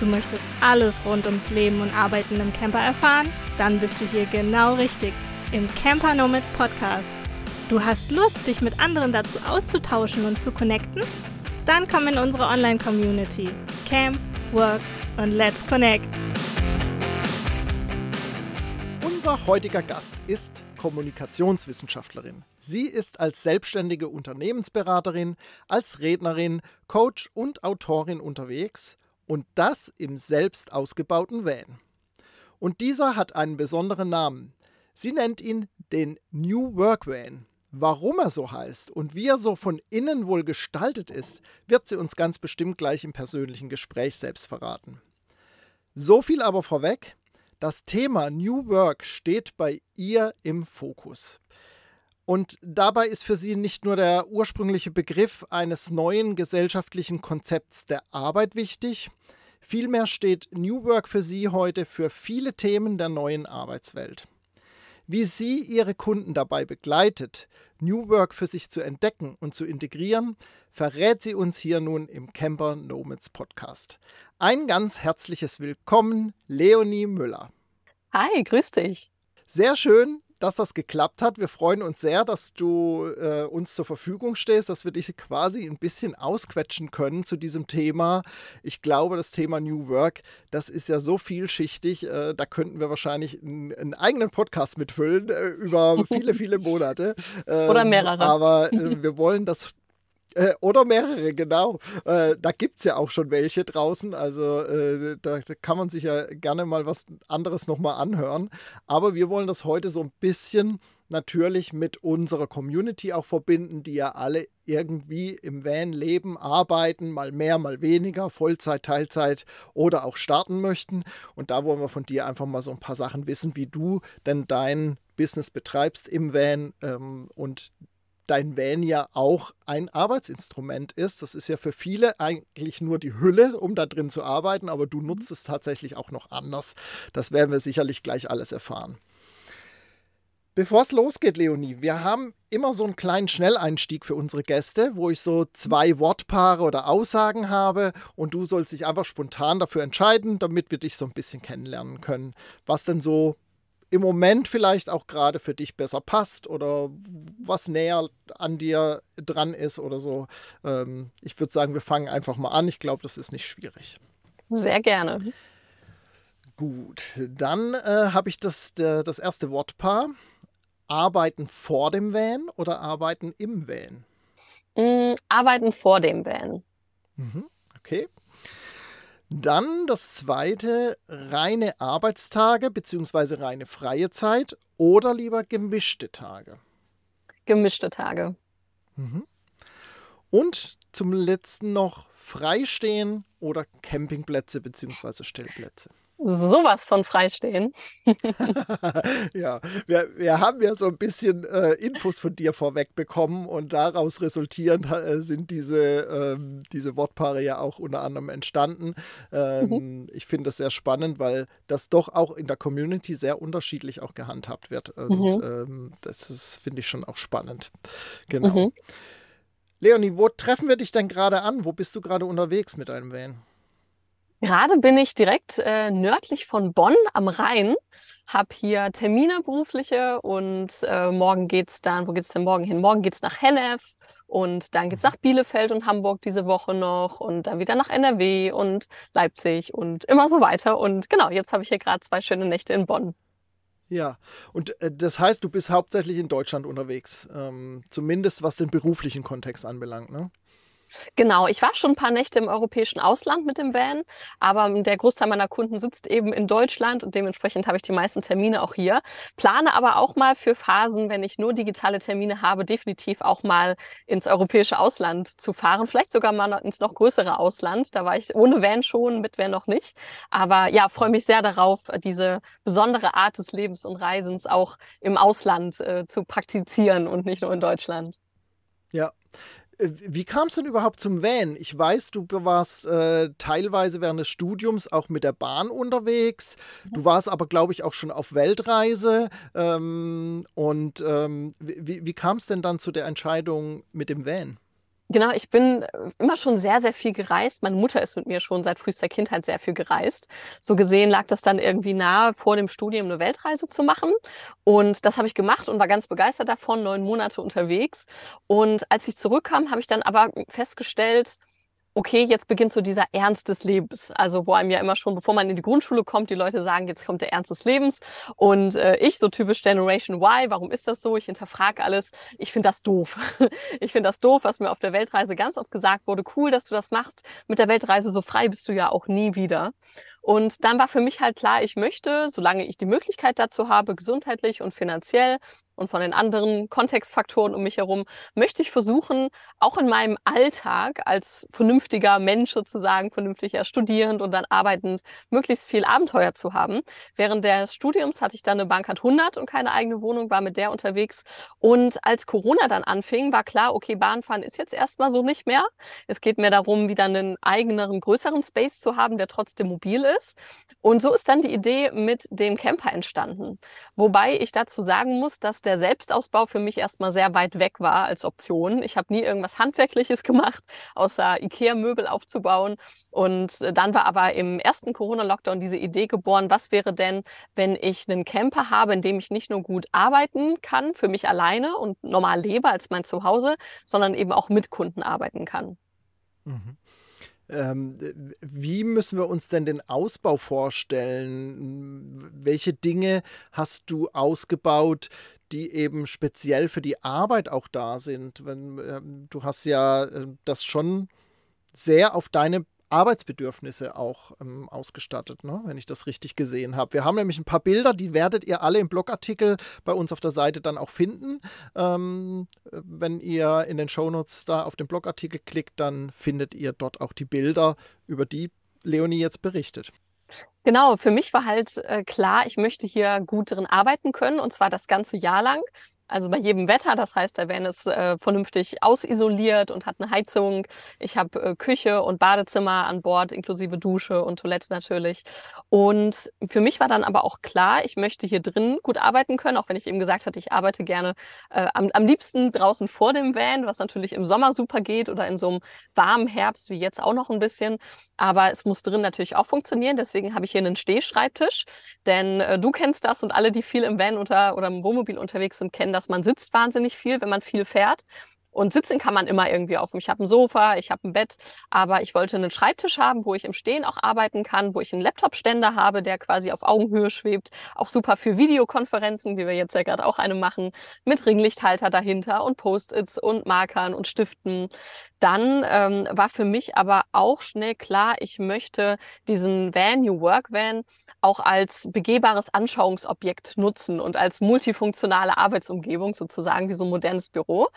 Du möchtest alles rund ums Leben und Arbeiten im Camper erfahren? Dann bist du hier genau richtig im Camper Nomads Podcast. Du hast Lust, dich mit anderen dazu auszutauschen und zu connecten? Dann komm in unsere Online-Community. Camp, Work und Let's Connect. Unser heutiger Gast ist Kommunikationswissenschaftlerin. Sie ist als selbstständige Unternehmensberaterin, als Rednerin, Coach und Autorin unterwegs und das im selbst ausgebauten Van. Und dieser hat einen besonderen Namen. Sie nennt ihn den New Work Van. Warum er so heißt und wie er so von innen wohl gestaltet ist, wird sie uns ganz bestimmt gleich im persönlichen Gespräch selbst verraten. So viel aber vorweg, das Thema New Work steht bei ihr im Fokus. Und dabei ist für sie nicht nur der ursprüngliche Begriff eines neuen gesellschaftlichen Konzepts der Arbeit wichtig, vielmehr steht New Work für sie heute für viele Themen der neuen Arbeitswelt. Wie sie ihre Kunden dabei begleitet, New Work für sich zu entdecken und zu integrieren, verrät sie uns hier nun im Camper Nomads Podcast. Ein ganz herzliches Willkommen, Leonie Müller. Hi, grüß dich. Sehr schön, dass das geklappt hat. Wir freuen uns sehr, dass du äh, uns zur Verfügung stehst, dass wir dich quasi ein bisschen ausquetschen können zu diesem Thema. Ich glaube, das Thema New Work, das ist ja so vielschichtig, äh, da könnten wir wahrscheinlich einen, einen eigenen Podcast mitfüllen äh, über viele, viele Monate. Oder ähm, mehrere. Aber äh, wir wollen das äh, oder mehrere, genau. Äh, da gibt es ja auch schon welche draußen. Also äh, da, da, kann man sich ja gerne mal was anderes nochmal anhören. Aber wir wollen das heute so ein bisschen natürlich mit unserer Community auch verbinden, die ja alle irgendwie im Van leben, arbeiten, mal mehr, mal weniger, Vollzeit, Teilzeit oder auch starten möchten. Und da wollen wir von dir einfach mal so ein paar Sachen wissen, wie du denn dein Business betreibst im Van ähm, und dein Van ja auch ein Arbeitsinstrument ist. Das ist ja für viele eigentlich nur die Hülle, um da drin zu arbeiten, aber du nutzt es tatsächlich auch noch anders. Das werden wir sicherlich gleich alles erfahren. Bevor es losgeht, Leonie, wir haben immer so einen kleinen Schnelleinstieg für unsere Gäste, wo ich so zwei Wortpaare oder Aussagen habe und du sollst dich einfach spontan dafür entscheiden, damit wir dich so ein bisschen kennenlernen können, was denn so im Moment vielleicht auch gerade für dich besser passt oder was näher an dir dran ist oder so. Ähm, ich würde sagen, wir fangen einfach mal an. Ich glaube, das ist nicht schwierig. Sehr gerne. Gut, dann äh, habe ich das, der, das erste Wortpaar. Arbeiten vor dem Van oder arbeiten im Van? Mm, arbeiten vor dem Van. Mhm, okay. Dann das zweite, reine Arbeitstage bzw. reine freie Zeit oder lieber gemischte Tage? Gemischte Tage. Mhm. Und zum letzten noch Freistehen oder Campingplätze bzw. Stellplätze sowas von freistehen. ja, wir, wir haben ja so ein bisschen äh, Infos von dir vorweg bekommen und daraus resultierend äh, sind diese, ähm, diese Wortpaare ja auch unter anderem entstanden. Ähm, mhm. Ich finde das sehr spannend, weil das doch auch in der Community sehr unterschiedlich auch gehandhabt wird. Und mhm. ähm, das finde ich schon auch spannend. Genau. Mhm. Leonie, wo treffen wir dich denn gerade an? Wo bist du gerade unterwegs mit deinem Van? Gerade bin ich direkt äh, nördlich von Bonn am Rhein, habe hier Termine berufliche und äh, morgen geht's dann, wo geht's denn morgen hin? Morgen geht's nach Hennef und dann geht's nach Bielefeld und Hamburg diese Woche noch und dann wieder nach NRW und Leipzig und immer so weiter. Und genau, jetzt habe ich hier gerade zwei schöne Nächte in Bonn. Ja, und äh, das heißt, du bist hauptsächlich in Deutschland unterwegs, ähm, zumindest was den beruflichen Kontext anbelangt, ne? Genau, ich war schon ein paar Nächte im europäischen Ausland mit dem Van, aber der Großteil meiner Kunden sitzt eben in Deutschland und dementsprechend habe ich die meisten Termine auch hier. Plane aber auch mal für Phasen, wenn ich nur digitale Termine habe, definitiv auch mal ins europäische Ausland zu fahren, vielleicht sogar mal ins noch größere Ausland. Da war ich ohne Van schon, mit Van noch nicht. Aber ja, freue mich sehr darauf, diese besondere Art des Lebens und Reisens auch im Ausland äh, zu praktizieren und nicht nur in Deutschland. Ja, wie kam es denn überhaupt zum Van? Ich weiß, du warst äh, teilweise während des Studiums auch mit der Bahn unterwegs. Du warst aber, glaube ich, auch schon auf Weltreise. Ähm, und ähm, wie, wie kam es denn dann zu der Entscheidung mit dem Van? Genau, ich bin äh, immer schon sehr, sehr viel gereist. Meine Mutter ist mit mir schon seit frühester Kindheit sehr viel gereist. So gesehen lag das dann irgendwie nahe, vor dem Studium eine Weltreise zu machen. Und das habe ich gemacht und war ganz begeistert davon, neun Monate unterwegs. Und als ich zurückkam, habe ich dann aber festgestellt, okay, jetzt beginnt so dieser Ernst des Lebens. Also wo einem ja immer schon, bevor man in die Grundschule kommt, die Leute sagen, jetzt kommt der Ernst des Lebens. Und äh, ich, so typisch Generation Y, warum ist das so? Ich hinterfrage alles. Ich finde das doof. ich finde das doof, was mir auf der Weltreise ganz oft gesagt wurde. Cool, dass du das machst. Mit der Weltreise so frei bist du ja auch nie wieder. Und dann war für mich halt klar, ich möchte, solange ich die Möglichkeit dazu habe, gesundheitlich und finanziell, und von den anderen Kontextfaktoren um mich herum, möchte ich versuchen, auch in meinem Alltag als vernünftiger Mensch sozusagen, vernünftiger Studierend und dann arbeitend, möglichst viel Abenteuer zu haben. Während des Studiums hatte ich dann eine Bankart 100 und keine eigene Wohnung, war mit der unterwegs. Und als Corona dann anfing, war klar, okay, Bahnfahren ist jetzt erstmal so nicht mehr. Es geht mir darum, wieder einen eigeneren, größeren Space zu haben, der trotzdem mobil ist. Und so ist dann die Idee mit dem Camper entstanden. Wobei ich dazu sagen muss, dass der Selbstausbau für mich erstmal sehr weit weg war als Option. Ich habe nie irgendwas Handwerkliches gemacht, außer IKEA-Möbel aufzubauen. Und äh, dann war aber im ersten Corona-Lockdown diese Idee geboren, was wäre denn, wenn ich einen Camper habe, in dem ich nicht nur gut arbeiten kann, für mich alleine und normal lebe als mein Zuhause, sondern eben auch mit Kunden arbeiten kann. Mhm. Ähm, wie müssen wir uns denn den Ausbau vorstellen? Welche Dinge hast du ausgebaut, die eben speziell für die Arbeit auch da sind? Wenn, äh, du hast ja äh, das schon sehr auf deine Arbeitsbedürfnisse auch ähm, ausgestattet, ne? wenn ich das richtig gesehen habe. Wir haben nämlich ein paar Bilder, die werdet ihr alle im Blogartikel bei uns auf der Seite dann auch finden. Ähm, wenn ihr in den Shownotes da auf den Blogartikel klickt, dann findet ihr dort auch die Bilder, über die Leonie jetzt berichtet. Genau, für mich war halt äh, klar, ich möchte hier gut drin arbeiten können und zwar das ganze Jahr lang. Also bei jedem Wetter, das heißt, der Van ist äh, vernünftig ausisoliert und hat eine Heizung. Ich habe äh, Küche und Badezimmer an Bord, inklusive Dusche und Toilette natürlich. Und für mich war dann aber auch klar, ich möchte hier drin gut arbeiten können, auch wenn ich eben gesagt hatte, ich arbeite gerne äh, am, am liebsten draußen vor dem Van, was natürlich im Sommer super geht oder in so einem warmen Herbst wie jetzt auch noch ein bisschen. Aber es muss drin natürlich auch funktionieren. Deswegen habe ich hier einen Stehschreibtisch. Denn äh, du kennst das und alle, die viel im Van unter, oder im Wohnmobil unterwegs sind, kennen das. Man sitzt wahnsinnig viel, wenn man viel fährt. Und sitzen kann man immer irgendwie auf. Ich habe ein Sofa, ich habe ein Bett, aber ich wollte einen Schreibtisch haben, wo ich im Stehen auch arbeiten kann, wo ich einen Laptop-Ständer habe, der quasi auf Augenhöhe schwebt. Auch super für Videokonferenzen, wie wir jetzt ja gerade auch eine machen, mit Ringlichthalter dahinter und Post-its und Markern und Stiften. Dann ähm, war für mich aber auch schnell klar, ich möchte diesen Van, New Work Van, auch als begehbares Anschauungsobjekt nutzen und als multifunktionale Arbeitsumgebung sozusagen wie so ein modernes Büro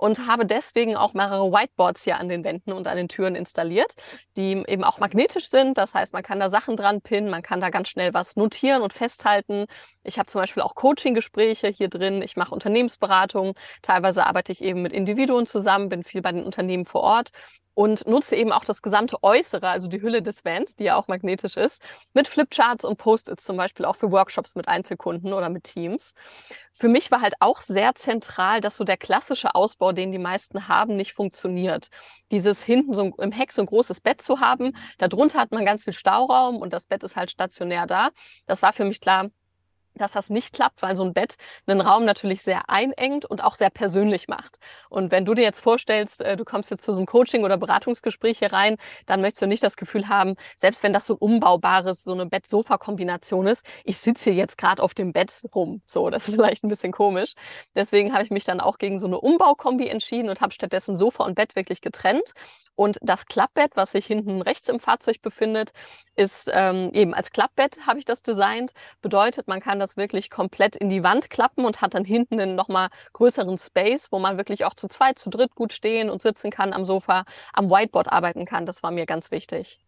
und habe deswegen auch mehrere Whiteboards hier an den Wänden und an den Türen installiert, die eben auch magnetisch sind. Das heißt, man kann da Sachen dran pinnen, man kann da ganz schnell was notieren und festhalten. Ich habe zum Beispiel auch Coaching-Gespräche hier drin. Ich mache Unternehmensberatung. Teilweise arbeite ich eben mit Individuen zusammen, bin viel bei den Unternehmen vor Ort und nutze eben auch das gesamte Äußere, also die Hülle des Vans, die ja auch magnetisch ist, mit Flipcharts und Post-its zum Beispiel auch für Workshops mit Einzelkunden oder mit Teams. Für mich war halt auch sehr zentral, dass so der klassische Ausbau, den die meisten haben, nicht funktioniert. Dieses hinten so im Heck so ein großes Bett zu haben, darunter hat man ganz viel Stauraum und das Bett ist halt stationär da. Das war für mich klar, dass das nicht klappt, weil so ein Bett einen Raum natürlich sehr einengt und auch sehr persönlich macht. Und wenn du dir jetzt vorstellst, äh, du kommst jetzt zu so einem Coaching- oder Beratungsgespräch hier rein, dann möchtest du nicht das Gefühl haben, selbst wenn das so ein umbaubares, so eine Bett-Sofa-Kombination ist, ich sitze hier jetzt gerade auf dem Bett rum. So, das ist vielleicht ein bisschen komisch. Deswegen habe ich mich dann auch gegen so eine Umbaukombi entschieden und habe stattdessen Sofa und Bett wirklich getrennt und das Klappbett, was sich hinten rechts im Fahrzeug befindet, ist ähm, eben als Klappbett habe ich das designt. Bedeutet, man kann das wirklich komplett in die Wand klappen und hat dann hinten einen nochmal größeren Space, wo man wirklich auch zu zweit, zu dritt gut stehen und sitzen kann am Sofa, am Whiteboard arbeiten kann. Das war mir ganz wichtig.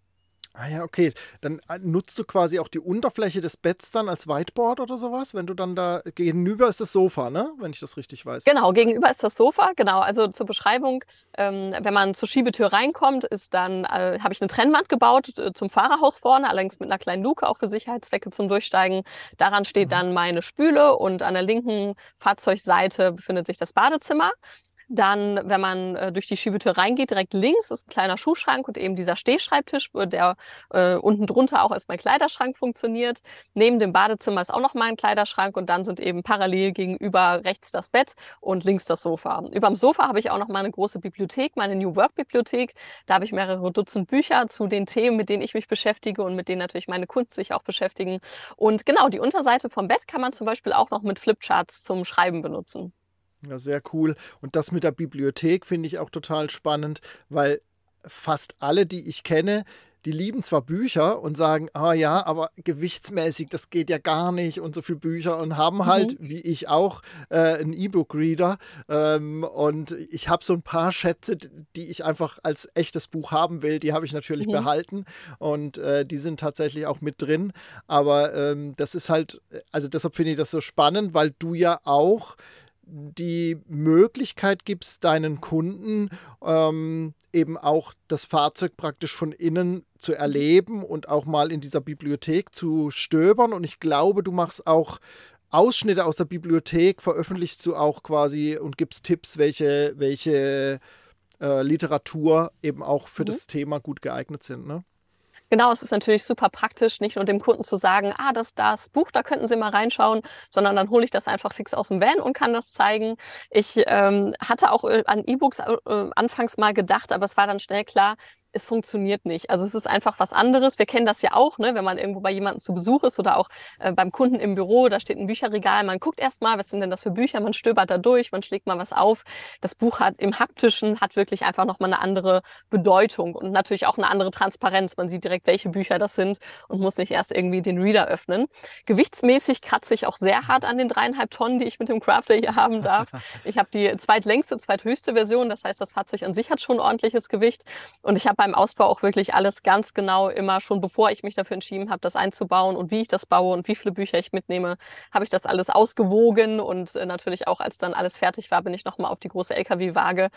Ah ja, okay. Dann äh, nutzt du quasi auch die Unterfläche des Betts dann als Whiteboard oder sowas, wenn du dann da gegenüber ist das Sofa, ne? Wenn ich das richtig weiß. Genau, gegenüber ist das Sofa, genau. Also zur Beschreibung, ähm, wenn man zur Schiebetür reinkommt, ist dann, äh, habe ich eine Trennwand gebaut äh, zum Fahrerhaus vorne, allerdings mit einer kleinen Luke, auch für Sicherheitszwecke zum Durchsteigen. Daran steht mhm. dann meine Spüle und an der linken Fahrzeugseite befindet sich das Badezimmer. Dann, wenn man äh, durch die Schiebetür reingeht, direkt links ist ein kleiner Schuhschrank und eben dieser Stehschreibtisch, der äh, unten drunter auch als mein Kleiderschrank funktioniert. Neben dem Badezimmer ist auch noch mein Kleiderschrank und dann sind eben parallel gegenüber rechts das Bett und links das Sofa. Über dem Sofa habe ich auch noch mal eine große Bibliothek, meine New Work Bibliothek. Da habe ich mehrere Dutzend Bücher zu den Themen, mit denen ich mich beschäftige und mit denen natürlich meine Kunden sich auch beschäftigen. Und genau, die Unterseite vom Bett kann man zum Beispiel auch noch mit Flipcharts zum Schreiben benutzen. Ja, sehr cool. Und das mit der Bibliothek finde ich auch total spannend, weil fast alle, die ich kenne, die lieben zwar Bücher und sagen, ah ja, aber gewichtsmäßig, das geht ja gar nicht und so viele Bücher und haben halt, mhm. wie ich auch, äh, einen E-Book-Reader. Ähm, und ich habe so ein paar Schätze, die ich einfach als echtes Buch haben will, die habe ich natürlich mhm. behalten und äh, die sind tatsächlich auch mit drin. Aber ähm, das ist halt, also deshalb finde ich das so spannend, weil du ja auch die Möglichkeit gibst, deinen Kunden ähm, eben auch das Fahrzeug praktisch von innen zu erleben und auch mal in dieser Bibliothek zu stöbern. Und ich glaube, du machst auch Ausschnitte aus der Bibliothek, veröffentlichst du auch quasi und gibst Tipps, welche, welche äh, Literatur eben auch für mhm. das Thema gut geeignet sind. Ne? Genau, es ist natürlich super praktisch, nicht nur dem Kunden zu sagen, ah, das das Buch, da könnten Sie mal reinschauen, sondern dann hole ich das einfach fix aus dem Van und kann das zeigen. Ich ähm, hatte auch äh, an E-Books äh, anfangs mal gedacht, aber es war dann schnell klar, es funktioniert nicht. Also es ist einfach was anderes. Wir kennen das ja auch, ne? wenn man irgendwo bei jemandem zu Besuch ist oder auch äh, beim Kunden im Büro, da steht ein Bücherregal, man guckt erstmal, was sind denn das für Bücher, man stöbert da durch, man schlägt mal was auf. Das Buch hat im haptischen hat wirklich einfach nochmal eine andere Bedeutung und natürlich auch eine andere Transparenz. Man sieht direkt, welche Bücher das sind und muss nicht erst irgendwie den Reader öffnen. Gewichtsmäßig kratze ich auch sehr hart an den dreieinhalb Tonnen, die ich mit dem Crafter hier haben darf. Ich habe die zweitlängste, zweithöchste Version, das heißt, das Fahrzeug an sich hat schon ordentliches Gewicht und ich habe beim Ausbau auch wirklich alles ganz genau immer schon, bevor ich mich dafür entschieden habe, das einzubauen und wie ich das baue und wie viele Bücher ich mitnehme, habe ich das alles ausgewogen und äh, natürlich auch, als dann alles fertig war, bin ich nochmal auf die große LKW-Waage.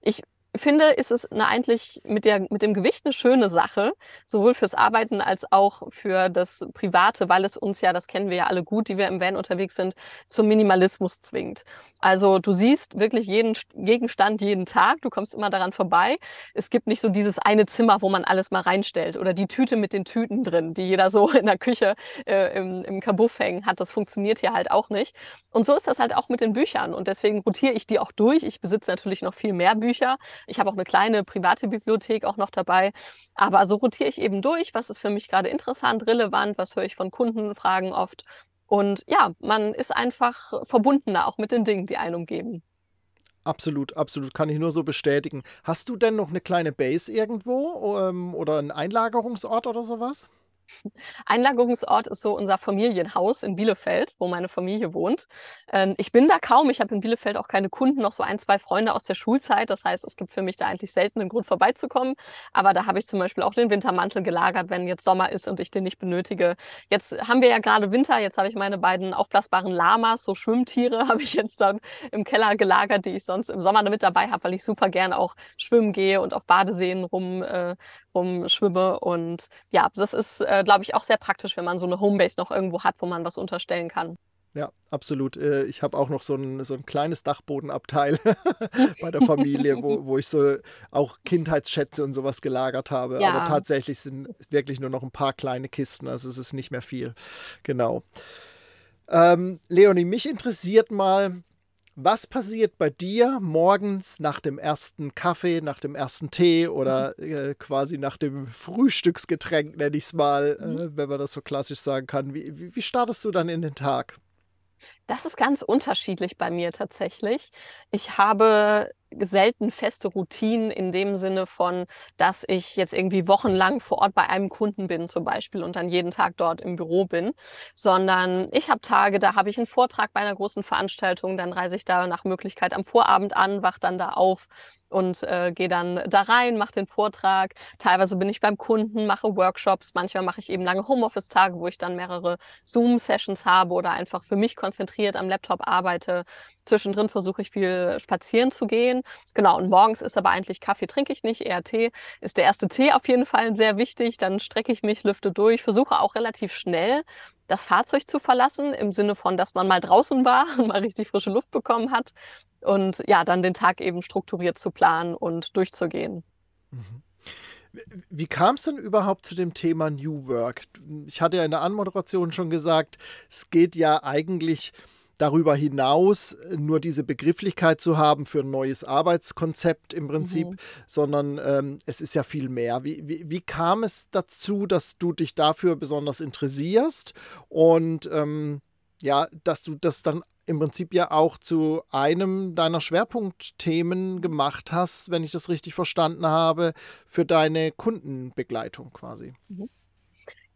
Ich finde, ist es eine eigentlich mit, der, mit dem Gewicht eine schöne Sache, sowohl fürs Arbeiten als auch für das Private, weil es uns ja, das kennen wir ja alle gut, die wir im Van unterwegs sind, zum Minimalismus zwingt. Also du siehst wirklich jeden Gegenstand jeden Tag, du kommst immer daran vorbei. Es gibt nicht so dieses eine Zimmer, wo man alles mal reinstellt oder die Tüte mit den Tüten drin, die jeder so in der Küche äh, im, im Kabuff hängen hat. Das funktioniert hier halt auch nicht. Und so ist das halt auch mit den Büchern und deswegen rotiere ich die auch durch. Ich besitze natürlich noch viel mehr Bücher. Ich habe auch eine kleine private Bibliothek auch noch dabei. Aber so rotiere ich eben durch, was ist für mich gerade interessant, relevant, was höre ich von Kundenfragen oft. Und ja, man ist einfach verbundener auch mit den Dingen, die einen umgeben. Absolut, absolut, kann ich nur so bestätigen. Hast du denn noch eine kleine Base irgendwo ähm, oder einen Einlagerungsort oder sowas? Einlagerungsort ist so unser Familienhaus in Bielefeld, wo meine Familie wohnt. Ähm, ich bin da kaum. Ich habe in Bielefeld auch keine Kunden, noch so ein, zwei Freunde aus der Schulzeit. Das heißt, es gibt für mich da eigentlich selten einen Grund vorbeizukommen. Aber da habe ich zum Beispiel auch den Wintermantel gelagert, wenn jetzt Sommer ist und ich den nicht benötige. Jetzt haben wir ja gerade Winter. Jetzt habe ich meine beiden aufblasbaren Lamas, so Schwimmtiere, habe ich jetzt dann im Keller gelagert, die ich sonst im Sommer mit dabei habe, weil ich super gern auch schwimmen gehe und auf Badeseen rum, äh, rumschwimme. Und ja, das ist, äh, glaube ich, auch sehr praktisch, wenn man so eine Homebase noch irgendwo hat, wo man was unterstellen kann. Ja, absolut. Äh, ich habe auch noch so ein, so ein kleines Dachbodenabteil bei der Familie, wo, wo ich so auch Kindheitsschätze und sowas gelagert habe. Ja. Aber tatsächlich sind wirklich nur noch ein paar kleine Kisten, also es ist nicht mehr viel. Genau. Ähm, Leonie, mich interessiert mal, was passiert bei dir morgens nach dem ersten Kaffee, nach dem ersten Tee oder mhm. äh, quasi nach dem Frühstücksgetränk, nenne ich es mal, mhm. äh, wenn man das so klassisch sagen kann? Wie, wie, wie startest du dann in den Tag? Das ist ganz unterschiedlich bei mir tatsächlich. Ich habe selten feste Routinen in dem Sinne von, dass ich jetzt irgendwie wochenlang vor Ort bei einem Kunden bin zum Beispiel und dann jeden Tag dort im Büro bin, sondern ich habe Tage, da habe ich einen Vortrag bei einer großen Veranstaltung, dann reise ich da nach Möglichkeit am Vorabend an, wach dann da auf und äh, gehe dann da rein, mache den Vortrag. Teilweise bin ich beim Kunden, mache Workshops. Manchmal mache ich eben lange Homeoffice-Tage, wo ich dann mehrere Zoom-Sessions habe oder einfach für mich konzentriert am Laptop arbeite. Zwischendrin versuche ich viel spazieren zu gehen. Genau, und morgens ist aber eigentlich Kaffee trinke ich nicht, eher Tee. Ist der erste Tee auf jeden Fall sehr wichtig. Dann strecke ich mich, lüfte durch, versuche auch relativ schnell das Fahrzeug zu verlassen, im Sinne von, dass man mal draußen war und mal richtig frische Luft bekommen hat. Und ja, dann den Tag eben strukturiert zu planen und durchzugehen. Mhm. Wie kam es denn überhaupt zu dem Thema New Work? Ich hatte ja in der Anmoderation schon gesagt, es geht ja eigentlich darüber hinaus nur diese Begrifflichkeit zu haben für ein neues Arbeitskonzept im Prinzip, mhm. sondern ähm, es ist ja viel mehr. Wie, wie, wie, kam es dazu, dass du dich dafür besonders interessierst und ähm, ja, dass du das dann im Prinzip ja auch zu einem deiner Schwerpunktthemen gemacht hast, wenn ich das richtig verstanden habe, für deine Kundenbegleitung quasi. Mhm.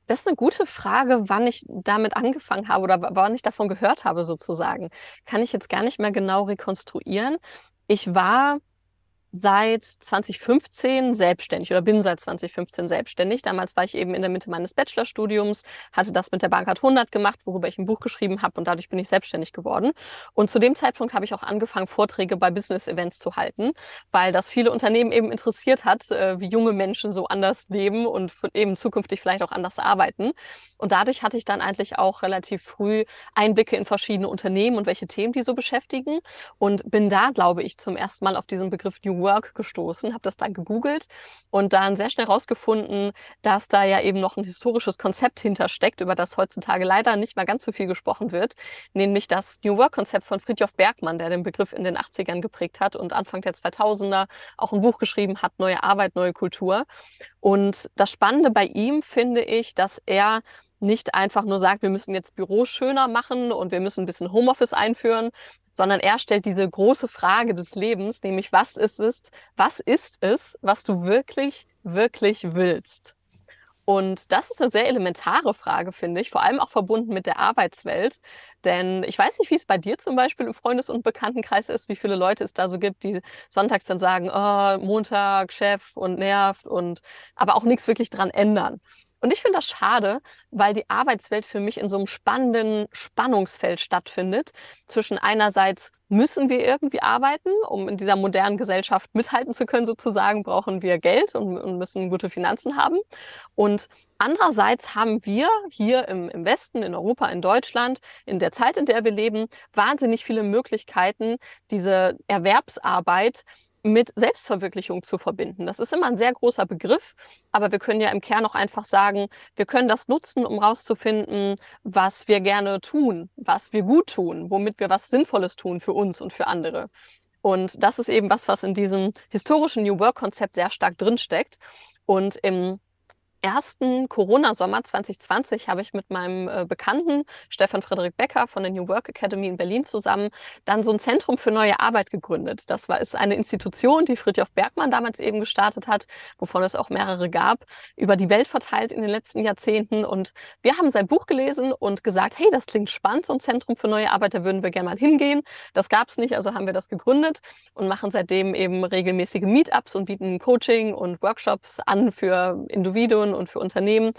Das ist eine gute Frage, wann ich damit angefangen habe oder wann ich davon gehört habe, sozusagen. Kann ich jetzt gar nicht mehr genau rekonstruieren. Ich war seit 2015 selbstständig oder bin seit 2015 selbstständig. Damals war ich eben in der Mitte meines Bachelorstudiums, hatte das mit der Bankart 100 gemacht, worüber ich ein Buch geschrieben habe und dadurch bin ich selbstständig geworden. Und zu dem Zeitpunkt habe ich auch angefangen, Vorträge bei Business-Events zu halten, weil das viele Unternehmen eben interessiert hat, äh, wie junge Menschen so anders leben und eben zukünftig vielleicht auch anders arbeiten. Und dadurch hatte ich dann eigentlich auch relativ früh Einblicke in verschiedene Unternehmen und welche Themen die so beschäftigen und bin da, glaube ich, zum ersten Mal auf diesen Begriff New Work gestoßen, habe das dann gegoogelt und dann sehr schnell herausgefunden, dass da ja eben noch ein historisches Konzept hintersteckt, über das heutzutage leider nicht mehr ganz so viel gesprochen wird, nämlich das New Work-Konzept von Friedjof Bergmann, der den Begriff in den 80ern geprägt hat und Anfang der 2000er auch ein Buch geschrieben hat, Neue Arbeit, neue Kultur. Und das Spannende bei ihm finde ich, dass er nicht einfach nur sagt, wir müssen jetzt Büros schöner machen und wir müssen ein bisschen Homeoffice einführen, sondern er stellt diese große Frage des Lebens, nämlich was ist es, was ist es, was du wirklich, wirklich willst? Und das ist eine sehr elementare Frage, finde ich, vor allem auch verbunden mit der Arbeitswelt. Denn ich weiß nicht, wie es bei dir zum Beispiel im Freundes- und Bekanntenkreis ist, wie viele Leute es da so gibt, die sonntags dann sagen, oh, Montag, Chef und nervt und aber auch nichts wirklich dran ändern. Und ich finde das schade, weil die Arbeitswelt für mich in so einem spannenden Spannungsfeld stattfindet. Zwischen einerseits müssen wir irgendwie arbeiten, um in dieser modernen Gesellschaft mithalten zu können, sozusagen, brauchen wir Geld und, und müssen gute Finanzen haben. Und Andererseits haben wir hier im, im, Westen, in Europa, in Deutschland, in der Zeit, in der wir leben, wahnsinnig viele Möglichkeiten, diese Erwerbsarbeit mit Selbstverwirklichung zu verbinden. Das ist immer ein sehr großer Begriff, aber wir können ja im Kern auch einfach sagen, wir können das nutzen, um rauszufinden, was wir gerne tun, was wir gut tun, womit wir was Sinnvolles tun für uns und für andere. Und das ist eben was, was in diesem historischen New Work-Konzept sehr stark drinsteckt. Und im ersten Corona-Sommer 2020 habe ich mit meinem äh, Bekannten Stefan Frederik Becker von der New Work Academy in Berlin zusammen dann so ein Zentrum für neue Arbeit gegründet. Das war ist eine Institution, die Friedhof Bergmann damals eben gestartet hat, wovon es auch mehrere gab, über die Welt verteilt in den letzten Jahrzehnten. Und wir haben sein Buch gelesen und gesagt, hey, das klingt spannend, so ein Zentrum für neue Arbeit, da würden wir gerne mal hingehen. Das gab es nicht, also haben wir das gegründet und machen seitdem eben regelmäßige Meetups und bieten Coaching und Workshops an für Individuen und für Unternehmen.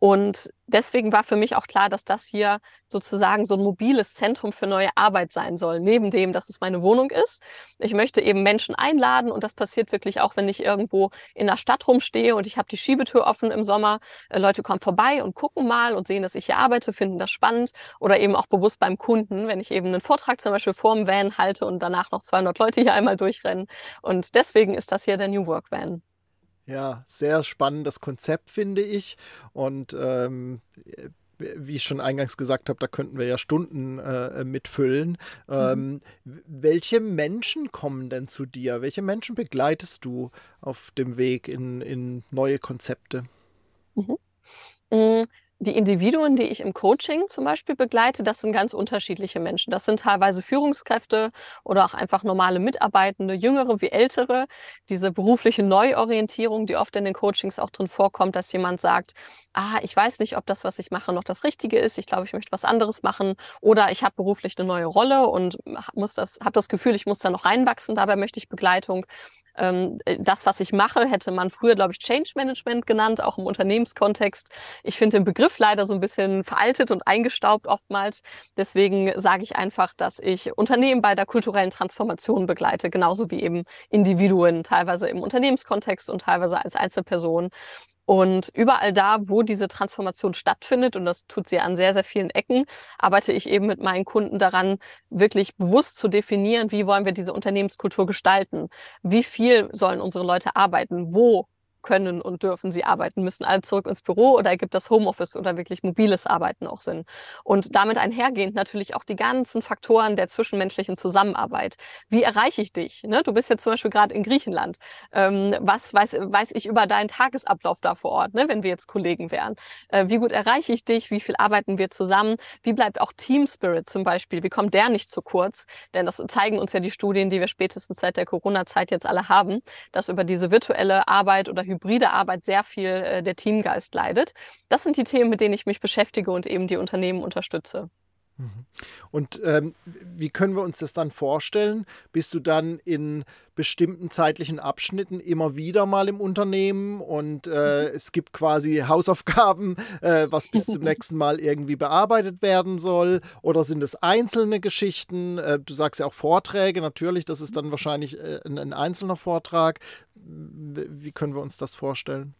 Und deswegen war für mich auch klar, dass das hier sozusagen so ein mobiles Zentrum für neue Arbeit sein soll, neben dem, dass es meine Wohnung ist. Ich möchte eben Menschen einladen und das passiert wirklich auch, wenn ich irgendwo in der Stadt rumstehe und ich habe die Schiebetür offen im Sommer. Äh, Leute kommen vorbei und gucken mal und sehen, dass ich hier arbeite, finden das spannend oder eben auch bewusst beim Kunden, wenn ich eben einen Vortrag zum Beispiel vor dem Van halte und danach noch 200 Leute hier einmal durchrennen. Und deswegen ist das hier der New Work Van. Ja, sehr spannendes Konzept, finde ich. Und ähm, wie ich schon eingangs gesagt habe, da könnten wir ja Stunden äh, mitfüllen. Mhm. Ähm, welche Menschen kommen denn zu dir? Welche Menschen begleitest du auf dem Weg in, in neue Konzepte? Mhm. Mm, die Individuen, die ich im Coaching zum Beispiel begleite, das sind ganz unterschiedliche Menschen. Das sind teilweise Führungskräfte oder auch einfach normale Mitarbeitende, jüngere wie ältere. Diese berufliche Neuorientierung, die oft in den Coachings auch drin vorkommt, dass jemand sagt, ah, ich weiß nicht, ob das, was ich mache, noch das Richtige ist. Ich glaube, ich möchte was anderes machen. Oder ich habe beruflich eine neue Rolle und muss das, habe das Gefühl, ich muss da noch reinwachsen. Dabei möchte ich Begleitung Ähm, äh, das, was ich mache, hätte man früher, glaube ich, Change Management genannt, auch im Unternehmenskontext. Ich finde den Begriff leider so ein bisschen veraltet und eingestaubt oftmals. Deswegen sage ich einfach, dass ich Unternehmen bei der kulturellen Transformation begleite, genauso wie eben Individuen, teilweise im Unternehmenskontext und teilweise als Einzelperson. Und überall da, wo diese Transformation stattfindet, und das tut sie an sehr, sehr vielen Ecken, arbeite ich eben mit meinen Kunden daran, wirklich bewusst zu definieren, wie wollen wir diese Unternehmenskultur gestalten? Wie viel sollen unsere Leute arbeiten? Wo können und dürfen sie arbeiten? Müssen alle zurück ins Büro oder ergibt das Homeoffice oder wirklich mobiles Arbeiten auch Sinn? Und damit einhergehend natürlich auch die ganzen Faktoren der zwischenmenschlichen Zusammenarbeit. Wie erreiche ich dich? Ne? Du bist jetzt zum Beispiel gerade in Griechenland. Ähm, was weiß, weiß ich über deinen Tagesablauf da vor Ort, ne? wenn wir jetzt Kollegen wären? Äh, wie gut erreiche ich dich? Wie viel arbeiten wir zusammen? Wie bleibt auch Team Spirit zum Beispiel? Wie kommt der nicht zu kurz? Denn das zeigen uns ja die Studien, die wir spätestens seit der Corona-Zeit jetzt alle haben, dass über diese virtuelle Arbeit oder hybride Arbeit sehr viel äh, der Teamgeist leidet. Das sind die Themen, mit denen ich mich beschäftige und eben die Unternehmen unterstütze. Und ähm, wie können wir uns das dann vorstellen? Bist du dann in bestimmten zeitlichen Abschnitten immer wieder mal im Unternehmen und äh, mhm. es gibt quasi Hausaufgaben, äh, was bis zum nächsten Mal irgendwie bearbeitet werden soll? Oder sind es einzelne Geschichten? Äh, du sagst ja auch Vorträge, natürlich, das ist dann wahrscheinlich äh, ein, ein einzelner Vortrag. Wie können wir uns das vorstellen?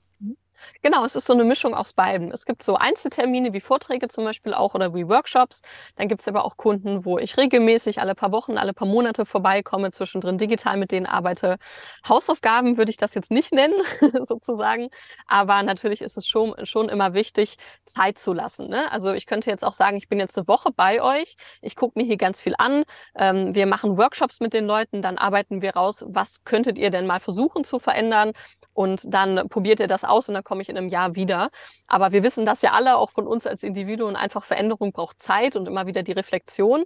Genau, es ist so eine Mischung aus beiden. Es gibt so Einzeltermine wie Vorträge zum Beispiel auch oder wie Workshops. Dann gibt es aber auch Kunden, wo ich regelmäßig alle paar Wochen, alle paar Monate vorbeikomme, zwischendrin digital mit denen arbeite. Hausaufgaben würde ich das jetzt nicht nennen, sozusagen. Aber natürlich ist es schon, schon immer wichtig, Zeit zu lassen. Ne? Also ich könnte jetzt auch sagen, ich bin jetzt eine Woche bei euch. Ich gucke mir hier ganz viel an. Ähm, wir machen Workshops mit den Leuten. Dann arbeiten wir raus, was könntet ihr denn mal versuchen zu verändern? Und dann probiert ihr das aus und dann komme ich in einem Jahr wieder. Aber wir wissen das ja alle, auch von uns als Individuen, einfach Veränderung braucht Zeit und immer wieder die Reflexion.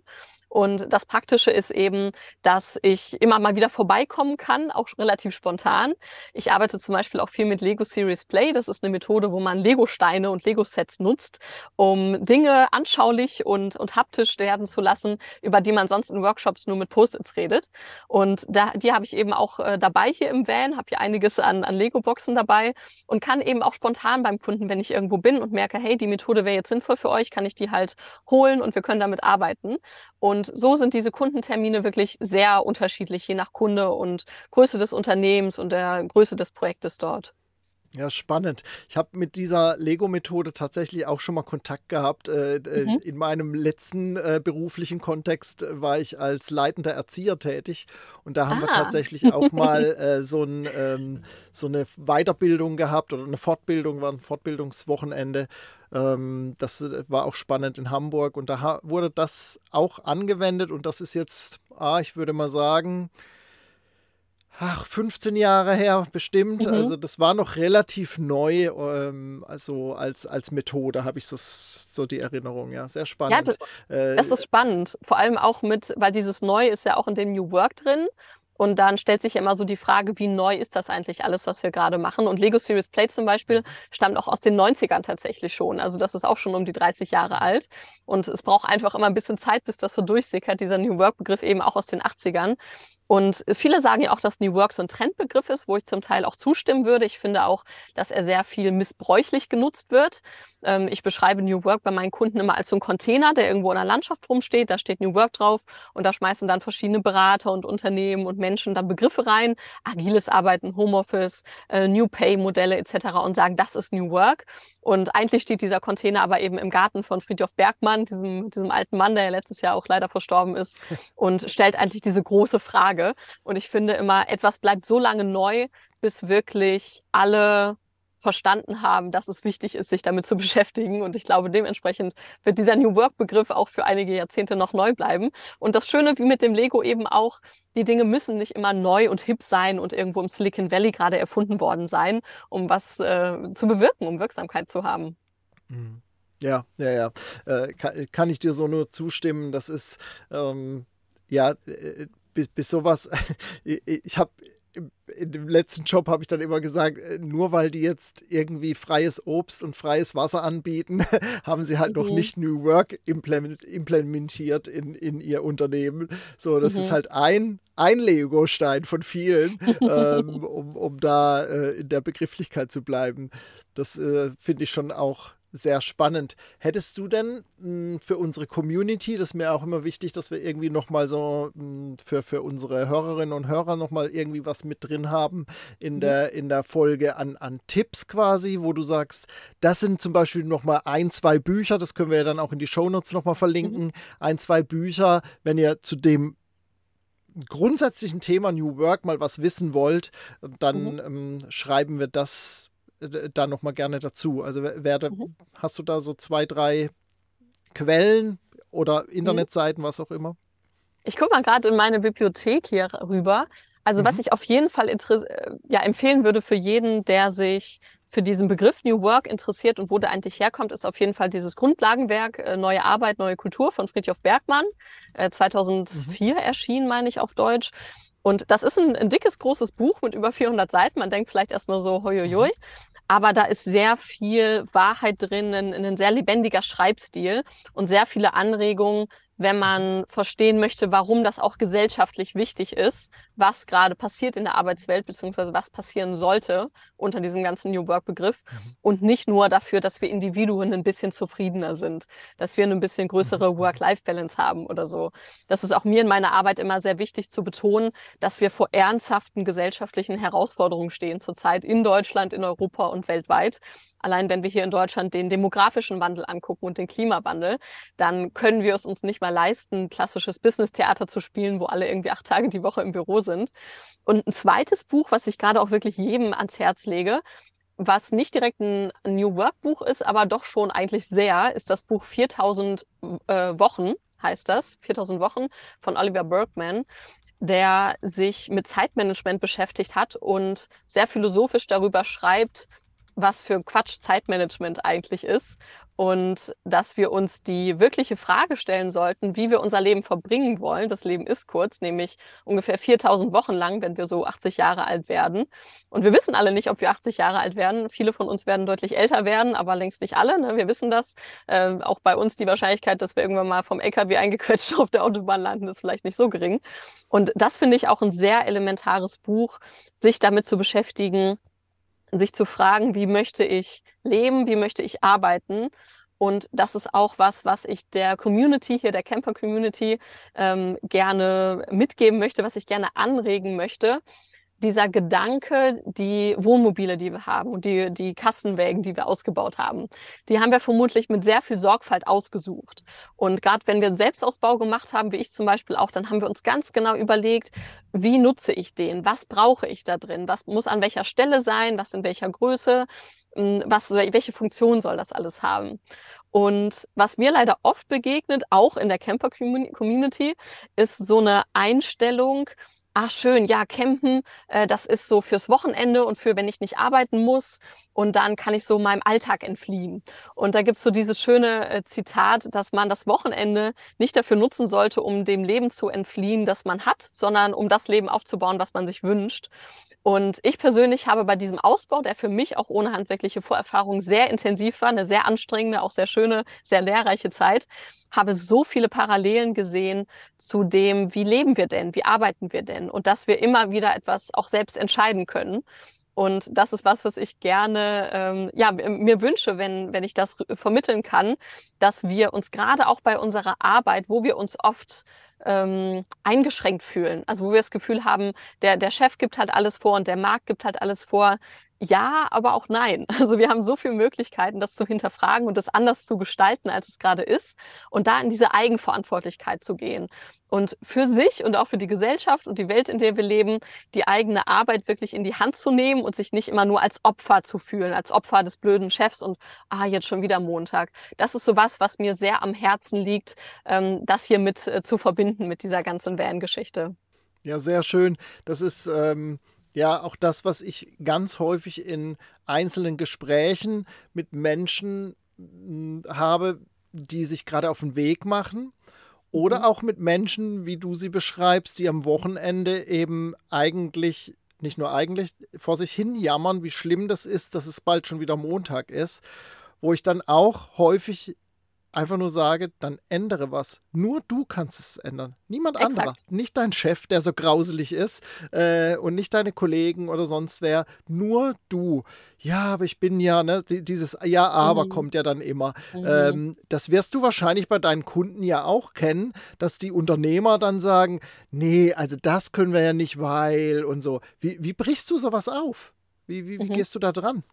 Und das Praktische ist eben, dass ich immer mal wieder vorbeikommen kann, auch relativ spontan. Ich arbeite zum Beispiel auch viel mit Lego Series Play. Das ist eine Methode, wo man Lego-Steine und Lego-Sets nutzt, um Dinge anschaulich und, und haptisch werden zu lassen, über die man sonst in Workshops nur mit Post-its redet. Und da, die habe ich eben auch äh, dabei hier im Van, habe hier einiges an, an Lego-Boxen dabei und kann eben auch spontan beim Kunden, wenn ich irgendwo bin und merke, hey, die Methode wäre jetzt sinnvoll für euch, kann ich die halt holen und wir können damit arbeiten. Und so sind diese Kundentermine wirklich sehr unterschiedlich, je nach Kunde und Größe des Unternehmens und der Größe des Projektes dort. Ja, spannend. Ich habe mit dieser Lego-Methode tatsächlich auch schon mal Kontakt gehabt. Äh, äh mhm. In meinem letzten äh, beruflichen Kontext war ich als leitender Erzieher tätig und da haben ah. wir tatsächlich auch mal äh, so, ein, ähm, so, eine Weiterbildung gehabt oder eine Fortbildung, war ein Fortbildungswochenende. Ähm, das äh, war auch spannend in Hamburg und da wurde das auch angewendet und das ist jetzt, ah, ich würde mal sagen, ach, 15 Jahre her bestimmt. Mhm. Also das war noch relativ neu, ähm, also als, als Methode habe ich so, so die Erinnerung. Ja, sehr spannend. Ja, das, äh, das ist spannend. Vor allem auch mit, weil dieses Neu ist ja auch in dem New Work drin. Und dann stellt sich ja immer so die Frage, wie neu ist das eigentlich alles, was wir gerade machen? Und Lego Series Play zum Beispiel mhm. stammt auch aus den 90ern tatsächlich schon. Also das ist auch schon um die 30 Jahre alt. Und es braucht einfach immer ein bisschen Zeit, bis das so durchsickert, dieser New Work-Begriff eben auch aus den 80ern. Und viele sagen ja auch, dass New Work so ein Trendbegriff ist, wo ich zum Teil auch zustimmen würde. Ich finde auch, dass er sehr viel missbräuchlich genutzt wird. Ähm, ich beschreibe New Work bei meinen Kunden immer als so ein Container, der irgendwo in der Landschaft rumsteht. Da steht New Work drauf und da schmeißen dann verschiedene Berater und Unternehmen und Menschen dann Begriffe rein. Agiles Arbeiten, Homeoffice, äh, New Pay-Modelle etc. und sagen, das ist New Work. Und eigentlich steht dieser Container aber eben im Garten von Friedhof Bergmann, diesem, diesem alten Mann, der ja letztes Jahr auch leider verstorben ist, und stellt eigentlich diese große Frage. Und ich finde immer, etwas bleibt so lange neu, bis wirklich alle verstanden haben, dass es wichtig ist, sich damit zu beschäftigen. Und ich glaube, dementsprechend wird dieser New Work-Begriff auch für einige Jahrzehnte noch neu bleiben. Und das Schöne, wie mit dem Lego eben auch, die Dinge müssen nicht immer neu und hip sein und irgendwo im Silicon Valley gerade erfunden worden sein, um was äh, zu bewirken, um Wirksamkeit zu haben. Mhm. Ja, ja, ja. Äh, kann, kann, ich dir so nur zustimmen. Das ist, ähm, ja, äh, bis, bis sowas, ich, ich habe in dem letzten Job habe ich dann immer gesagt, äh, nur weil die jetzt irgendwie freies Obst und freies Wasser anbieten, haben sie halt mhm. noch nicht New Work implementiert in, in ihr Unternehmen. So, das mhm. ist halt ein, ein Lego-Stein von vielen, ähm, um, um da äh, in der Begrifflichkeit zu bleiben. Das äh, finde ich schon auch sehr spannend. Hättest du denn mh, hm, für unsere Community, das ist mir auch immer wichtig, dass wir irgendwie nochmal so mh, hm, für, für unsere Hörerinnen und Hörer nochmal irgendwie was mit drin haben in, mhm. der, in der Folge an, an Tipps quasi, wo du sagst, das sind zum Beispiel nochmal ein, zwei Bücher, das können wir ja dann auch in die Shownotes nochmal verlinken, mhm. ein, zwei Bücher, wenn ihr zu dem grundsätzlichen Thema New Work mal was wissen wollt, dann mhm. ähm, schreiben wir das da nochmal gerne dazu. Also werde, mhm. hast du da so zwei, drei Quellen oder mhm. Internetseiten, mhm. was auch immer? Ich gucke mal gerade in meine Bibliothek hier rüber. Also mhm. was ich auf jeden Fall ja, empfehlen würde für jeden, der sich für diesen Begriff New Work interessiert und wo der eigentlich herkommt, ist auf jeden Fall dieses Grundlagenwerk äh, Neue Arbeit, Neue Kultur von Friedhof Bergmann. Äh, 2004 mhm. erschienen, meine ich, auf Deutsch. Und das ist ein, ein, dickes, großes Buch mit über 400 Seiten. Man denkt vielleicht erstmal so, hoi, hoi, hoi. Aber da ist sehr viel Wahrheit drin, ein, ein sehr lebendiger Schreibstil und sehr viele Anregungen, wenn man verstehen möchte, warum das auch gesellschaftlich wichtig ist, was gerade passiert in der Arbeitswelt, beziehungsweise was passieren sollte unter diesem ganzen New Work-Begriff mhm. und nicht nur dafür, dass wir Individuen ein bisschen zufriedener sind, dass wir ein bisschen größere mhm. Work-Life-Balance haben oder so. Das ist auch mir in meiner Arbeit immer sehr wichtig zu betonen, dass wir vor ernsthaften gesellschaftlichen Herausforderungen stehen zurzeit in Deutschland, in Europa und weltweit Allein wenn wir hier in Deutschland den demografischen Wandel angucken und den Klimawandel, dann können wir es uns nicht mal leisten, klassisches Business-Theater zu spielen, wo alle irgendwie acht Tage die Woche im Büro sind. Und ein zweites Buch, was ich gerade auch wirklich jedem ans Herz lege, was nicht direkt ein New Work Buch ist, aber doch schon eigentlich sehr, ist das Buch 4000 äh, Wochen, heißt das, 4000 Wochen von Oliver Bergman der sich mit Zeitmanagement beschäftigt hat und sehr philosophisch darüber schreibt, was für Quatsch Zeitmanagement eigentlich ist und dass wir uns die wirkliche Frage stellen sollten, wie wir unser Leben verbringen wollen. Das Leben ist kurz, nämlich ungefähr 4000 Wochen lang, wenn wir so 80 Jahre alt werden. Und wir wissen alle nicht, ob wir 80 Jahre alt werden. Viele von uns werden deutlich älter werden, aber längst nicht alle. Ne? Wir wissen das. Äh, auch bei uns die Wahrscheinlichkeit, dass wir irgendwann mal vom LKW eingequetscht auf der Autobahn landen, ist vielleicht nicht so gering. Und das finde ich auch ein sehr elementares Buch, sich damit zu beschäftigen, sich zu fragen, wie möchte ich leben, wie möchte ich arbeiten. Und das ist auch was, was ich der Community hier, der Camper-Community, ähm, gerne mitgeben möchte, was ich gerne anregen möchte, dieser Gedanke, die Wohnmobile, die wir haben und die, die Kassenwägen, die wir ausgebaut haben, die haben wir vermutlich mit sehr viel Sorgfalt ausgesucht. Und gerade wenn wir einen Selbstausbau gemacht haben, wie ich zum Beispiel auch, dann haben wir uns ganz genau überlegt, wie nutze ich den? Was brauche ich da drin? Was muss an welcher Stelle sein? Was in welcher Größe? Hm, was, welche Funktion soll das alles haben? Und was mir leider oft begegnet, auch in der Camper-Community, ist so eine Einstellung, ach schön, ja, campen, äh, das ist so fürs Wochenende und für, wenn ich nicht arbeiten muss. Und dann kann ich so meinem Alltag entfliehen. Und da gibt's so dieses schöne äh, Zitat, dass man das Wochenende nicht dafür nutzen sollte, um dem Leben zu entfliehen, das man hat, sondern um das Leben aufzubauen, was man sich wünscht. Und ich persönlich habe bei diesem Ausbau, der für mich auch ohne handwerkliche Vorerfahrung sehr intensiv war, eine sehr anstrengende, auch sehr schöne, sehr lehrreiche Zeit, habe so viele Parallelen gesehen zu dem, wie leben wir denn, wie arbeiten wir denn und dass wir immer wieder etwas auch selbst entscheiden können. Und das ist was, was ich gerne ähm, ja, mir wünsche, wenn, wenn ich das vermitteln kann, dass wir uns gerade auch bei unserer Arbeit, wo wir uns oft ähm, eingeschränkt fühlen. Also wo wir das Gefühl haben, der, der Chef gibt halt alles vor und der Markt gibt halt alles vor. Ja, aber auch nein. Also wir haben so viele Möglichkeiten, das zu hinterfragen und das anders zu gestalten, als es gerade ist und da in diese Eigenverantwortlichkeit zu gehen und für sich und auch für die Gesellschaft und die Welt, in der wir leben, die eigene Arbeit wirklich in die Hand zu nehmen und sich nicht immer nur als Opfer zu fühlen, als Opfer des blöden Chefs und ah, jetzt schon wieder Montag. Das ist so was, was mir sehr am Herzen liegt, ähm, das hier mit äh, zu verbinden mit dieser ganzen Van-Geschichte. Ja, sehr schön. Das ist ähm, ja auch das, was ich ganz häufig in einzelnen Gesprächen mit Menschen hm, habe, die sich gerade auf den Weg machen oder mhm. auch mit Menschen, wie du sie beschreibst, die am Wochenende eben eigentlich nicht nur eigentlich, vor sich hin jammern, wie schlimm das ist, dass es bald schon wieder Montag ist, wo ich dann auch häufig einfach nur sage, dann ändere was. Nur du kannst es ändern. Niemand Exakt. anderer. Nicht dein Chef, der so grauselig ist äh, und nicht deine Kollegen oder sonst wer. Nur du. Ja, aber ich bin ja, ne, dieses Ja, aber mhm. kommt ja dann immer. Mhm. Ähm, das wirst du wahrscheinlich bei deinen Kunden ja auch kennen, dass die Unternehmer dann sagen, nee, also das können wir ja nicht, weil und so. Wie, wie brichst du sowas auf? Wie, wie, wie mhm. gehst du da dran?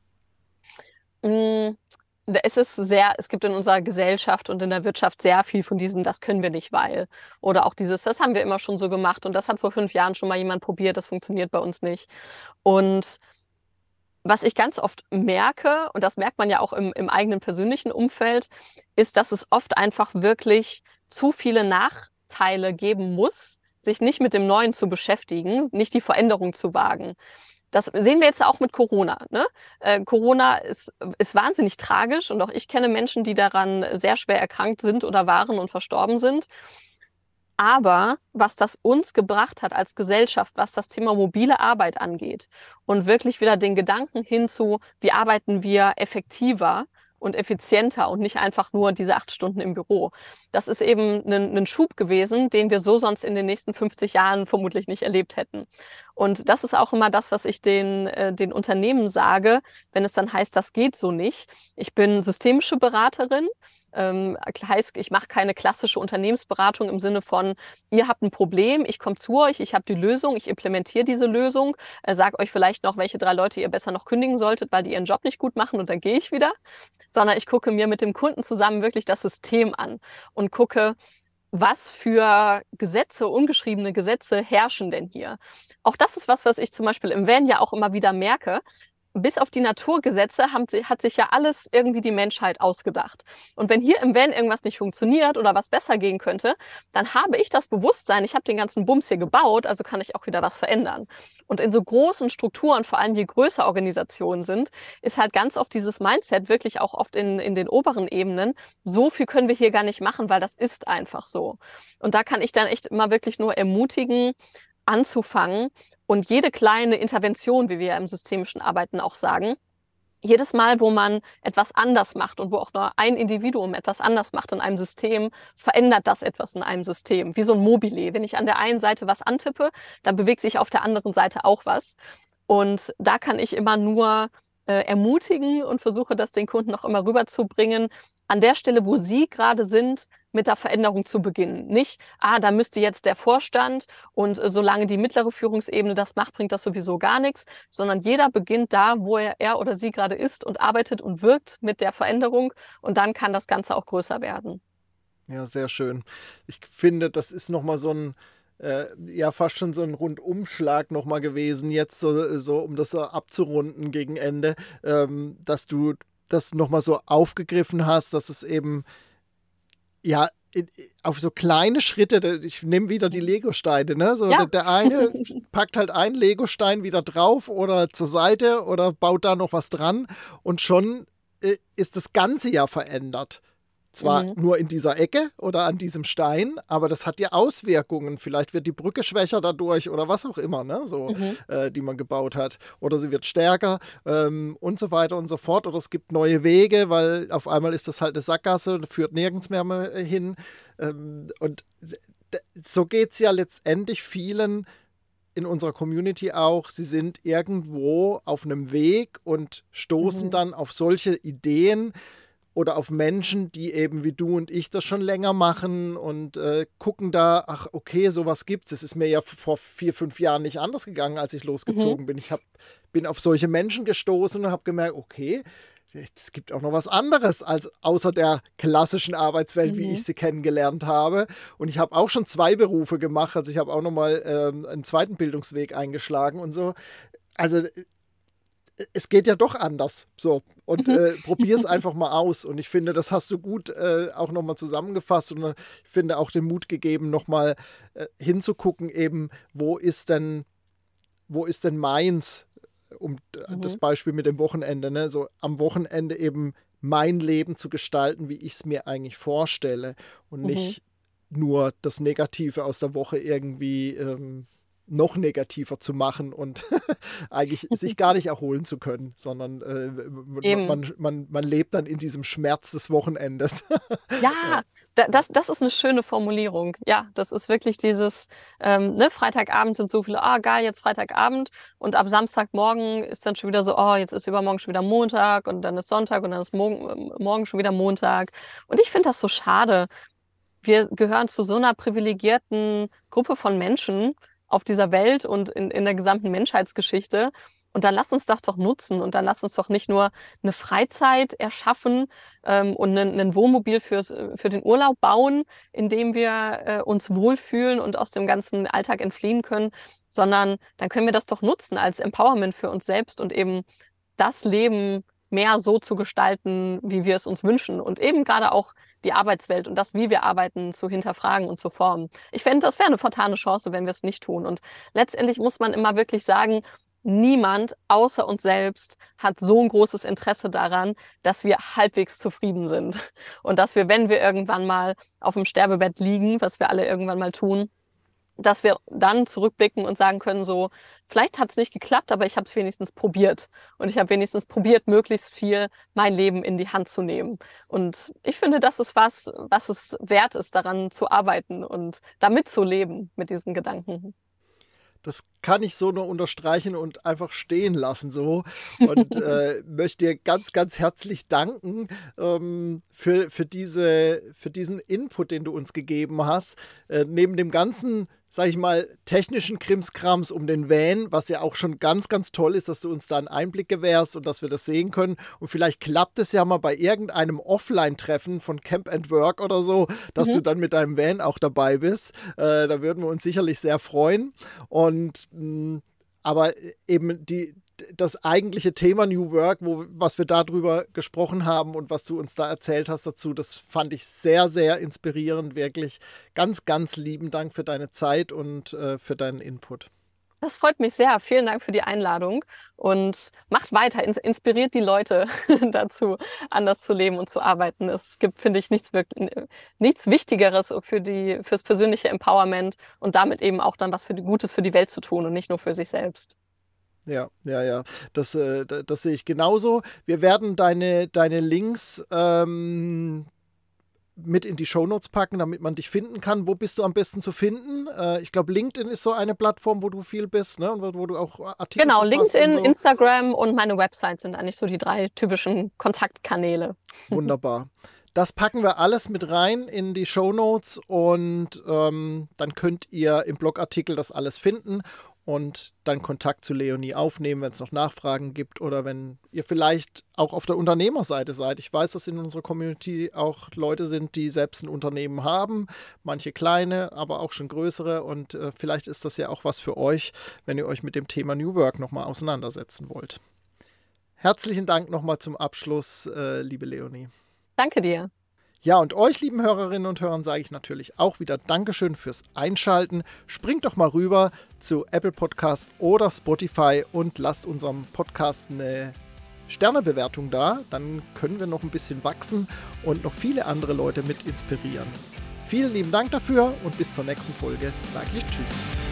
Es ist sehr, es gibt in unserer Gesellschaft und in der Wirtschaft sehr viel von diesem, das können wir nicht, weil. Oder auch dieses, das haben wir immer schon so gemacht und das hat vor fünf Jahren schon mal jemand probiert, das funktioniert bei uns nicht. Und was ich ganz oft merke, und das merkt man ja auch im, im eigenen persönlichen Umfeld, ist, dass es oft einfach wirklich zu viele Nachteile geben muss, sich nicht mit dem Neuen zu beschäftigen, nicht die Veränderung zu wagen. Das sehen wir jetzt auch mit Corona. Ne? Äh, Corona ist, ist wahnsinnig tragisch und auch ich kenne Menschen, die daran sehr schwer erkrankt sind oder waren und verstorben sind. Aber was das uns gebracht hat als Gesellschaft, was das Thema mobile Arbeit angeht und wirklich wieder den Gedanken hinzu, wie arbeiten wir effektiver und effizienter und nicht einfach nur diese acht Stunden im Büro. Das ist eben ein, ein, Schub gewesen, den wir so sonst in den nächsten 50 Jahren vermutlich nicht erlebt hätten. Und das ist auch immer das, was ich den, äh, den Unternehmen sage, wenn es dann heißt, das geht so nicht. Ich bin systemische Beraterin ähm, heißt, ich mache keine klassische Unternehmensberatung im Sinne von, ihr habt ein Problem, ich komme zu euch, ich habe die Lösung, ich implementiere diese Lösung, äh, sage euch vielleicht noch, welche drei Leute ihr besser noch kündigen solltet, weil die ihren Job nicht gut machen und dann gehe ich wieder, sondern ich gucke mir mit dem Kunden zusammen wirklich das System an und gucke, was für Gesetze, ungeschriebene Gesetze herrschen denn hier? Auch das ist was, was ich zum Beispiel im Van ja auch immer wieder merke bis auf die Naturgesetze haben, hat sich ja alles irgendwie die Menschheit ausgedacht. Und wenn hier im Van irgendwas nicht funktioniert oder was besser gehen könnte, dann habe ich das Bewusstsein, ich habe den ganzen Bums hier gebaut, also kann ich auch wieder was verändern. Und in so großen Strukturen, vor allem je größer Organisationen sind, ist halt ganz oft dieses Mindset wirklich auch oft in, in den oberen Ebenen, so viel können wir hier gar nicht machen, weil das ist einfach so. Und da kann ich dann echt immer wirklich nur ermutigen, anzufangen und jede kleine Intervention, wie wir im systemischen Arbeiten auch sagen, jedes Mal, wo man etwas anders macht und wo auch nur ein Individuum etwas anders macht in einem System, verändert das etwas in einem System, wie so ein Mobile. Wenn ich an der einen Seite was antippe, dann bewegt sich auf der anderen Seite auch was. Und da kann ich immer nur äh, ermutigen und versuche das den Kunden auch immer rüberzubringen, an der Stelle, wo Sie gerade sind, mit der Veränderung zu beginnen. Nicht, ah, da müsste jetzt der Vorstand und äh, solange die mittlere Führungsebene das macht, bringt das sowieso gar nichts, sondern jeder beginnt da, wo er, er oder sie gerade ist und arbeitet und wirkt mit der Veränderung und dann kann das Ganze auch größer werden. Ja, sehr schön. Ich finde, das ist nochmal so ein, äh, ja, fast schon so ein Rundumschlag nochmal gewesen, jetzt so, so, um das abzurunden gegen Ende, ähm, dass du das nochmal so aufgegriffen hast, dass es eben ja auf so kleine Schritte, ich nehme wieder die Lego-Steine, ne? So, ja. der, der, eine packt halt einen Lego-Stein wieder drauf oder zur Seite oder baut da noch was dran und schon äh, ist das Ganze ja verändert. Zwar mhm. nur in dieser Ecke oder an diesem Stein, aber das hat ja Auswirkungen. Vielleicht wird die Brücke schwächer dadurch oder was auch immer, ne? so, mhm. äh, die man gebaut hat. Oder sie wird stärker ähm, und so weiter und so fort. Oder es gibt neue Wege, weil auf einmal ist das halt eine Sackgasse und führt nirgends mehr, mehr hin. Ähm, und so geht es ja letztendlich vielen in unserer Community auch. Sie sind irgendwo auf einem Weg und stoßen mhm. dann auf solche Ideen, oder auf Menschen, die eben wie du und ich das schon länger machen und äh, gucken da, ach okay, sowas gibt's. Es ist mir ja vor vier, fünf Jahren nicht anders gegangen, als ich losgezogen mhm. bin. Ich hab, bin auf solche Menschen gestoßen und habe gemerkt, okay, es gibt auch noch was anderes als außer der klassischen Arbeitswelt, mhm. wie ich sie kennengelernt habe. Und ich habe auch schon zwei Berufe gemacht. Also ich habe auch noch mal ähm, einen zweiten Bildungsweg eingeschlagen und so. Also es geht ja doch anders. So. Und mhm. äh, probier es einfach mal aus. Und ich finde, das hast du gut äh, auch nochmal zusammengefasst und ich finde auch den Mut gegeben, nochmal äh, hinzugucken, eben, wo ist denn, wo ist denn meins? Um mhm. das Beispiel mit dem Wochenende, ne? So am Wochenende eben mein Leben zu gestalten, wie ich es mir eigentlich vorstelle und mhm. nicht nur das Negative aus der Woche irgendwie ähm, noch negativer zu machen und eigentlich sich gar nicht erholen zu können, sondern äh, man, man, man lebt dann in diesem Schmerz des Wochenendes. ja, das, das ist eine schöne Formulierung. Ja, das ist wirklich dieses, ähm, ne, Freitagabend sind so viele, ah, oh, geil, jetzt Freitagabend und ab Samstagmorgen ist dann schon wieder so, oh, jetzt ist übermorgen schon wieder Montag und dann ist Sonntag und dann ist morgen, morgen schon wieder Montag. Und ich finde das so schade. Wir gehören zu so einer privilegierten Gruppe von Menschen auf dieser Welt und in, in der gesamten Menschheitsgeschichte. Und dann lasst uns das doch nutzen und dann lasst uns doch nicht nur eine Freizeit erschaffen ähm, und ein, ein Wohnmobil fürs, für den Urlaub bauen, in dem wir äh, uns wohlfühlen und aus dem ganzen Alltag entfliehen können, sondern dann können wir das doch nutzen als Empowerment für uns selbst und eben das Leben mehr so zu gestalten, wie wir es uns wünschen und eben gerade auch die Arbeitswelt und das, wie wir arbeiten, zu hinterfragen und zu formen. Ich fände, das wäre eine vertane Chance, wenn wir es nicht tun. Und letztendlich muss man immer wirklich sagen, niemand außer uns selbst hat so ein großes Interesse daran, dass wir halbwegs zufrieden sind und dass wir, wenn wir irgendwann mal auf dem Sterbebett liegen, was wir alle irgendwann mal tun, dass wir dann zurückblicken und sagen können, so, vielleicht hat es nicht geklappt, aber ich habe es wenigstens probiert. Und ich habe wenigstens probiert, möglichst viel mein Leben in die Hand zu nehmen. Und ich finde, das ist was, was es wert ist, daran zu arbeiten und damit zu leben mit diesen Gedanken das kann ich so nur unterstreichen und einfach stehen lassen so. Und äh, möchte dir ganz, ganz herzlich danken ähm, für, für, diese, für diesen Input, den du uns gegeben hast. Äh, neben dem ganzen sag ich mal, technischen Krimskrams um den Van, was ja auch schon ganz, ganz toll ist, dass du uns da einen Einblick gewährst und dass wir das sehen können. Und vielleicht klappt es ja mal bei irgendeinem Offline-Treffen von Camp and Work oder so, dass mhm. du dann mit deinem Van auch dabei bist. Äh, da würden wir uns sicherlich sehr freuen. Und mh, mm, aber eben die, das eigentliche Thema New Work, wo, was wir darüber gesprochen haben und was du uns da erzählt hast dazu, das fand ich sehr, sehr inspirierend, wirklich. Ganz, ganz lieben Dank für deine Zeit und äh, für deinen Input. Das freut mich sehr. Vielen Dank für die Einladung und macht weiter, inspiriert die Leute dazu, anders zu leben und zu arbeiten. Es gibt, finde ich, nichts, wirklich, nichts Wichtigeres für die, fürs persönliche Empowerment und damit eben auch dann was für die Gutes für die Welt zu tun und nicht nur für sich selbst. Ja, ja, ja. Das, äh, das sehe ich genauso. Wir werden deine, deine Links ähm, mit in die Shownotes packen, damit man dich finden kann. Wo bist du am besten zu finden? Äh, ich glaube, LinkedIn ist so eine Plattform, wo du viel bist, ne? Und wo, wo du auch Artikel Genau, LinkedIn, so. Instagram und meine Website sind eigentlich so die drei typischen Kontaktkanäle. Wunderbar. Das packen wir alles mit rein in die Show Notes und ähm, dann könnt ihr im Blogartikel das alles finden und dann Kontakt zu Leonie aufnehmen, wenn es noch Nachfragen gibt oder wenn ihr vielleicht auch auf der Unternehmerseite seid. Ich weiß, dass in unserer Community auch Leute sind, die selbst ein Unternehmen haben, manche kleine, aber auch schon größere und äh, vielleicht ist das ja auch was für euch, wenn ihr euch mit dem Thema New Work nochmal auseinandersetzen wollt. Herzlichen Dank nochmal zum Abschluss, äh, liebe Leonie. Danke dir. Ja, und euch, lieben Hörerinnen und Hörern, sage ich natürlich auch wieder Dankeschön fürs Einschalten. Springt doch mal rüber zu Apple Podcast oder Spotify und lasst unserem Podcast eine Sternebewertung da. Dann können wir noch ein bisschen wachsen und noch viele andere Leute mit inspirieren. Vielen lieben Dank dafür und bis zur nächsten Folge sage ich Tschüss.